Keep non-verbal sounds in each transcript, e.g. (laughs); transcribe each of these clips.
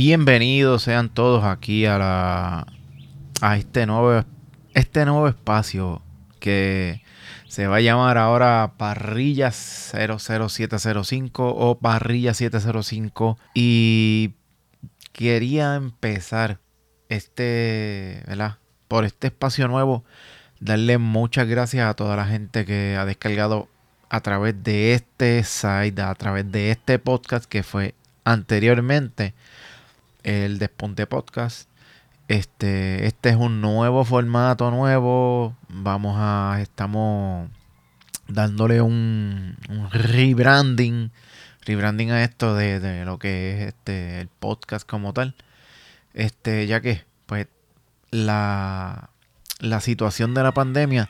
Bienvenidos sean todos aquí a la a este nuevo este nuevo espacio que se va a llamar ahora Parrilla 00705 o Parrilla 705 y quería empezar este, ¿verdad? Por este espacio nuevo darle muchas gracias a toda la gente que ha descargado a través de este site, a través de este podcast que fue anteriormente el Despunte Podcast. Este, este es un nuevo formato nuevo. Vamos a, estamos dándole un, rebranding, rebranding a esto de, lo que es este el podcast como tal. Este, ya que, pues, la, la situación de la pandemia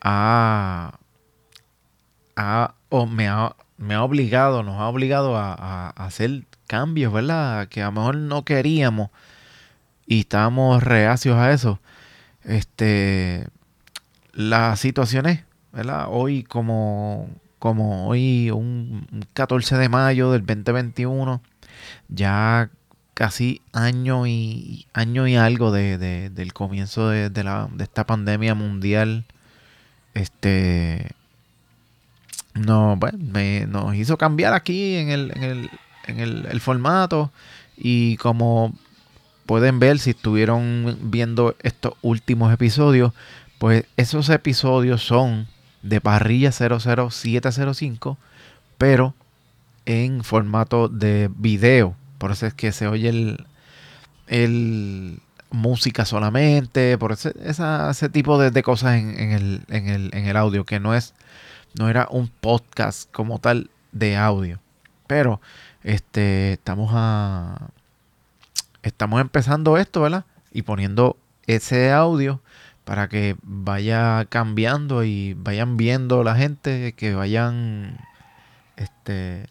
ha, ha, o me ha me ha obligado, nos ha obligado a, hacer cambios, ¿verdad? Que a lo mejor no queríamos y estábamos reacios a eso. Este, las situaciones, ¿verdad? Hoy como, como hoy un 14 de mayo del 2021, ya casi año y año y algo de, del comienzo de, la, de esta pandemia mundial, este no, bueno, me, nos hizo cambiar aquí en el, en el, formato y como pueden ver si estuvieron viendo estos últimos episodios, pues esos episodios son de parrilla 00705, pero en formato de video. Por eso es que se oye el, el música solamente, por ese, ese tipo de, cosas en, en, el, en, el, en el audio, que no es no era un podcast como tal de audio. Pero este estamos a estamos empezando esto, ¿verdad? Y poniendo ese audio para que vaya cambiando y vayan viendo la gente, que vayan este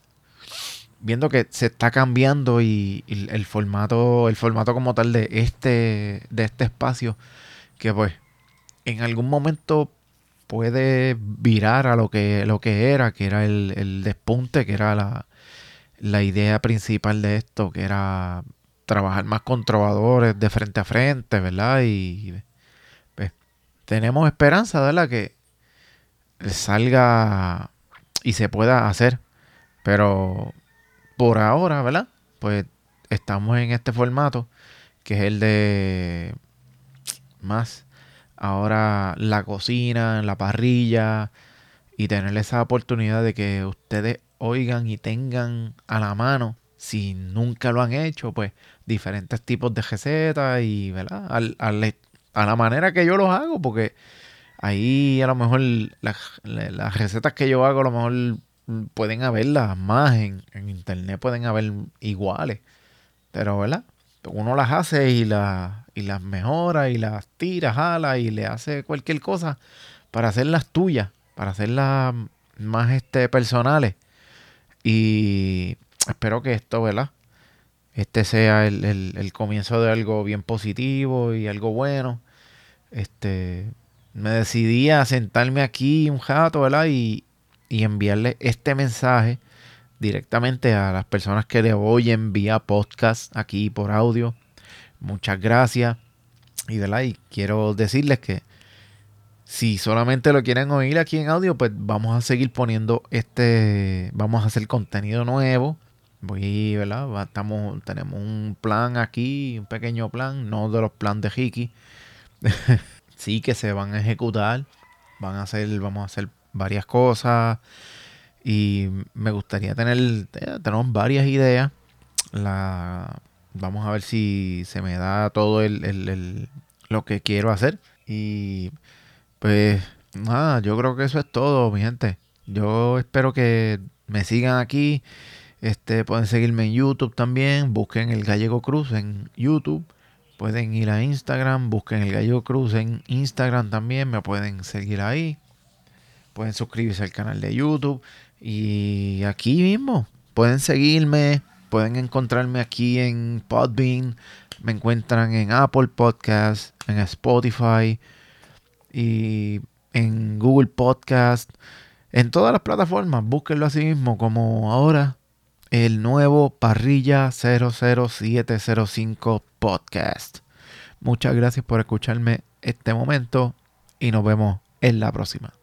viendo que se está cambiando y, el formato el formato como tal de este de este espacio que pues en algún momento puede virar a lo que, lo que era, que era el, despunte, que era la, idea principal de esto, que era trabajar más con trovadores de frente a frente, ¿verdad? Y pues, tenemos esperanza, ¿verdad? Que salga y se pueda hacer. Pero por ahora, ¿verdad? Pues estamos en este formato, que es el de más ahora la cocina, la parrilla y tener esa oportunidad de que ustedes oigan y tengan a la mano, si nunca lo han hecho, pues diferentes tipos de recetas y, ¿verdad? a la manera que yo los hago, porque ahí a lo mejor las, recetas que yo hago a lo mejor pueden haberlas más en, en internet, pueden haber iguales, pero, ¿verdad? Uno las hace y las y las mejora y las tira, jala y le hace cualquier cosa para hacerlas tuyas, para hacerlas más este, personales. Y espero que esto, ¿verdad? Este sea el, comienzo de algo bien positivo y algo bueno. Este, me decidí a sentarme aquí un rato, ¿verdad? Y, y enviarle este mensaje directamente a las personas que le oyen vía podcast aquí por audio Muchas gracias. Y, ¿verdad? y quiero decirles que si solamente lo quieren oír aquí en audio, pues vamos a seguir poniendo este, vamos a hacer contenido nuevo. Voy, ¿verdad? Tenemos un plan aquí, un pequeño plan, no de los planes de Hiki. (laughs) sí que se van a ejecutar, van a hacer, vamos a hacer varias cosas y me gustaría tener, eh, tenemos varias ideas. La, Vamos a ver si se me da todo el, lo que quiero hacer. Y pues nada, yo creo que eso es todo, mi gente. Yo espero que me sigan aquí. Este, pueden seguirme en YouTube también. Busquen el Gallego Cruz en YouTube. Pueden ir a Instagram. Busquen el Gallego Cruz en Instagram también. Me pueden seguir ahí. Pueden suscribirse al canal de YouTube. Y aquí mismo. Pueden seguirme. Pueden encontrarme aquí en Podbean. Me encuentran en Apple Podcast, en Spotify y en Google Podcast. En todas las plataformas, búsquenlo así mismo como ahora. el nuevo Parrilla 00705 podcast. Muchas gracias por escucharme este momento y nos vemos en la próxima.